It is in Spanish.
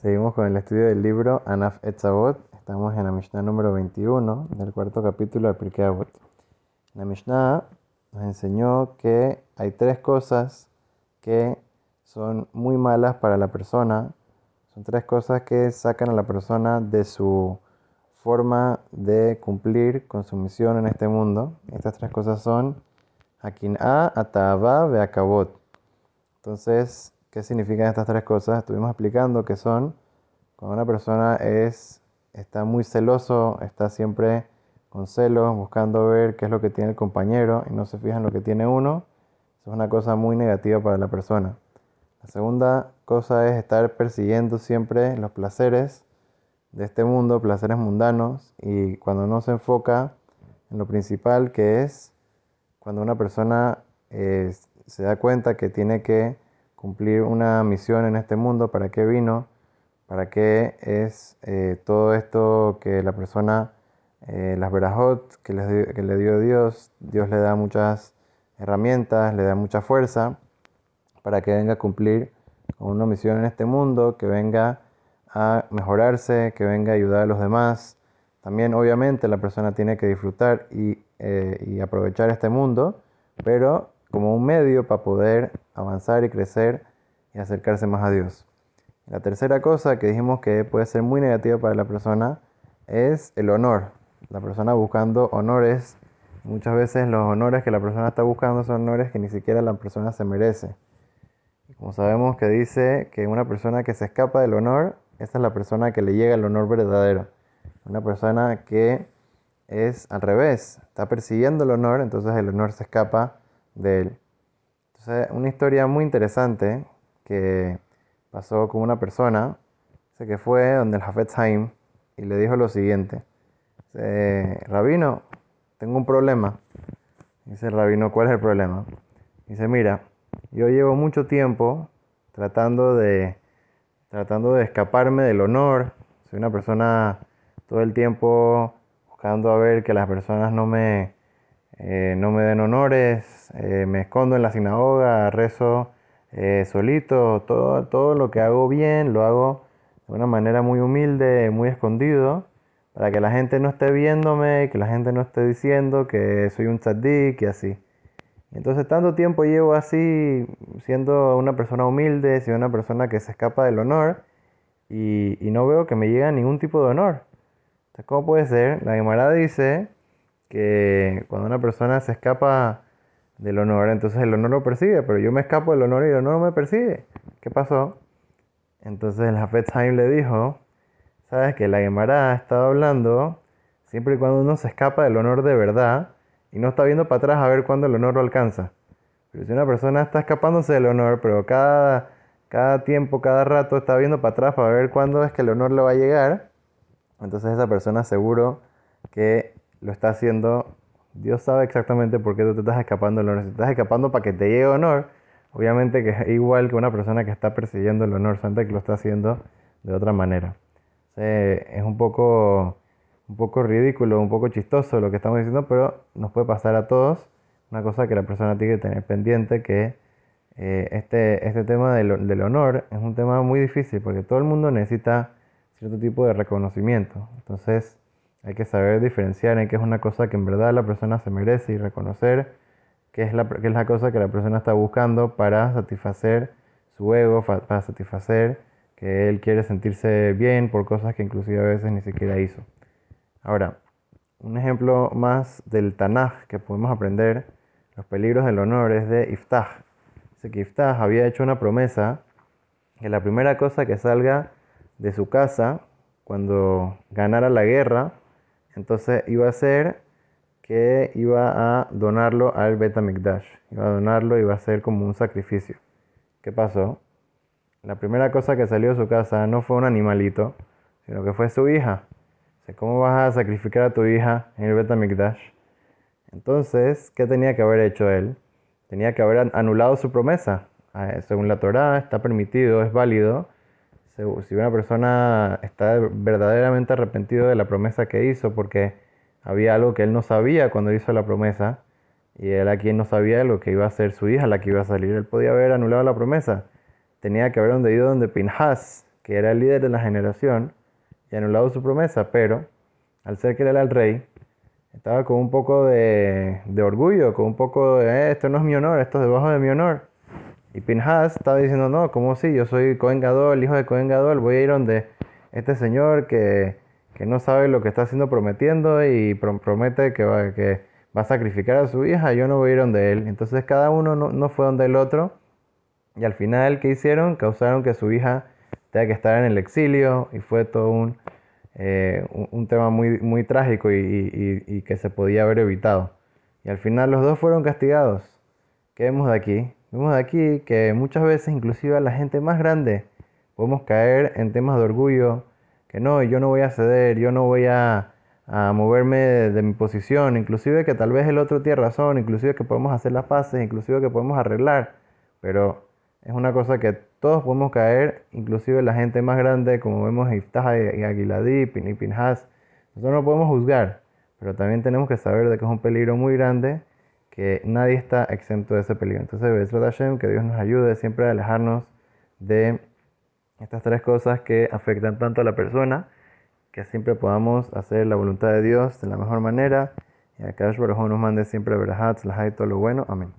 Seguimos con el estudio del libro Anaf Etzavot. Estamos en la Mishnah número 21 del cuarto capítulo del Pirkei Avot. La Mishnah nos enseñó que hay tres cosas que son muy malas para la persona. Son tres cosas que sacan a la persona de su forma de cumplir con su misión en este mundo. Estas tres cosas son Akin'a, Ata'ava, Be'akabot. Entonces, ¿qué significan estas tres cosas? Estuvimos explicando que son cuando una persona es, está muy celoso, está siempre con celos, buscando ver qué es lo que tiene el compañero y no se fija en lo que tiene uno. Eso es una cosa muy negativa para la persona. La segunda cosa es estar persiguiendo siempre los placeres de este mundo, placeres mundanos, y cuando no se enfoca en lo principal que es cuando una persona eh, se da cuenta que tiene que cumplir una misión en este mundo, para qué vino, para qué es eh, todo esto que la persona, eh, las verajot que, que le dio Dios, Dios le da muchas herramientas, le da mucha fuerza para que venga a cumplir con una misión en este mundo, que venga a mejorarse, que venga a ayudar a los demás. También obviamente la persona tiene que disfrutar y, y aprovechar este mundo, pero como un medio para poder avanzar y crecer y acercarse más a Dios. La tercera cosa que dijimos que puede ser muy negativa para la persona es el honor. La persona buscando honores. Muchas veces los honores que la persona está buscando son honores que ni siquiera la persona se merece. Como sabemos que dice que una persona que se escapa del honor, esa es la persona que le llega el honor verdadero. Una persona que es al revés, está persiguiendo el honor, entonces el honor se escapa de él. Entonces, una historia muy interesante que pasó con una persona, sé que fue donde el Hafetz Haim y le dijo lo siguiente: Rabino, tengo un problema. Dice el rabino, ¿cuál es el problema? Dice, mira, yo llevo mucho tiempo tratando de, tratando de escaparme del honor. Soy una persona todo el tiempo buscando a ver que las personas no me, eh, no me den honores, eh, me escondo en la sinagoga, rezo eh, solito, todo, todo lo que hago bien lo hago de una manera muy humilde, muy escondido, para que la gente no esté viéndome, que la gente no esté diciendo que soy un tzaddik y así. Entonces tanto tiempo llevo así, siendo una persona humilde, siendo una persona que se escapa del honor, y, no veo que me llegue ningún tipo de honor. Entonces, ¿cómo puede ser? La Gemara dice que cuando una persona se escapa del honor, entonces el honor lo persigue, pero yo me escapo del honor y el honor no me persigue. ¿Qué pasó? Entonces el Hafez Haim le dijo, sabes que la Gemara ha estado hablando siempre y cuando uno se escapa del honor de verdad y no está viendo para atrás a ver cuándo el honor lo alcanza. Pero si una persona está escapándose del honor, pero cada, cada tiempo, cada rato está viendo para atrás para ver cuándo es que el honor le va a llegar, entonces esa persona seguro que lo está haciendo, Dios sabe exactamente por qué tú te estás escapando del honor. Si estás escapando para que te llegue honor, obviamente que es igual que una persona que está persiguiendo el honor, solamente que lo está haciendo de otra manera. es un poco, un poco ridículo, un poco chistoso lo que estamos diciendo, pero nos puede pasar a todos. Una cosa que la persona tiene que tener pendiente, que eh, este, este tema del, del honor es un tema muy difícil, porque todo el mundo necesita cierto tipo de reconocimiento. Entonces, hay que saber diferenciar en qué es una cosa que en verdad la persona se merece y reconocer qué es la, qué es la cosa que la persona está buscando para satisfacer su ego, para satisfacer que él quiere sentirse bien por cosas que inclusive a veces ni siquiera hizo. Ahora, un ejemplo más del Tanaj que podemos aprender, los peligros del honor, es de Iftah. Dice que Iftah había hecho una promesa que la primera cosa que salga de su casa cuando ganara la guerra entonces iba a ser que iba a donarlo al Betamikdash. Iba a donarlo, iba a ser como un sacrificio. ¿Qué pasó? La primera cosa que salió de su casa no fue un animalito, sino que fue su hija. ¿Cómo vas a sacrificar a tu hija en el Betamikdash? Entonces, ¿qué tenía que haber hecho él? Tenía que haber anulado su promesa. Ah, según la Torá, está permitido, es válido si una persona está verdaderamente arrepentido de la promesa que hizo porque había algo que él no sabía cuando hizo la promesa y él aquí no sabía lo que iba a ser su hija la que iba a salir, él podía haber anulado la promesa. Tenía que haber ido donde Pinhas, que era el líder de la generación, y anulado su promesa, pero al ser que él era el rey, estaba con un poco de, orgullo, con un poco de, eh, esto no es mi honor, esto es debajo de mi honor. Y Pinhas estaba diciendo, no, ¿cómo si? Yo soy Cohen Gadol, hijo de Cohen Gadol, voy a ir donde este señor que, no sabe lo que está haciendo prometiendo y promete que va, que va a sacrificar a su hija, yo no voy a ir donde él. Entonces cada uno no, no fue donde el otro. Y al final, ¿qué hicieron? Causaron que su hija tenga que estar en el exilio y fue todo un, eh, tema muy, muy trágico y, que se podía haber evitado. Y al final los dos fueron castigados. ¿Qué vemos de aquí? Vemos aquí que muchas veces inclusive a la gente más grande podemos caer en temas de orgullo, que no, yo no voy a ceder, yo no voy a, a moverme de, mi posición, inclusive que tal vez el otro tiene razón, inclusive que podemos hacer las paces, inclusive que podemos arreglar, pero es una cosa que todos podemos caer, inclusive la gente más grande, como vemos Iftah y Aguiladí, y Pinhas. Nosotros no podemos juzgar, pero también tenemos que saber de que es un peligro muy grande, que nadie está exento de ese peligro. Entonces, Hashem, que Dios nos ayude siempre a alejarnos de estas tres cosas que afectan tanto a la persona, que siempre podamos hacer la voluntad de Dios de la mejor manera. Y a Kadosh Baruj nos mande siempre verajat, y todo lo bueno. Amén.